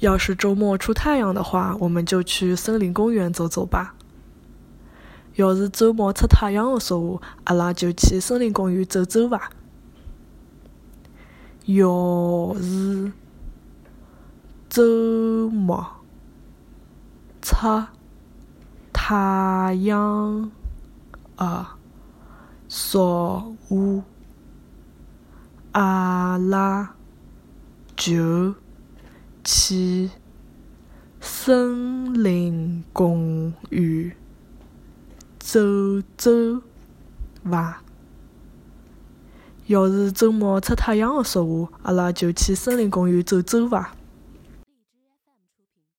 要是周末出太阳的话，我们就去森林公园走走吧。要是周末出太阳的说话，阿拉就去森林公园走走伐。要是周末出太阳的说话，阿拉就去森林公园走走伐。要是周末出太阳的说话，阿拉就去森林公园走走伐。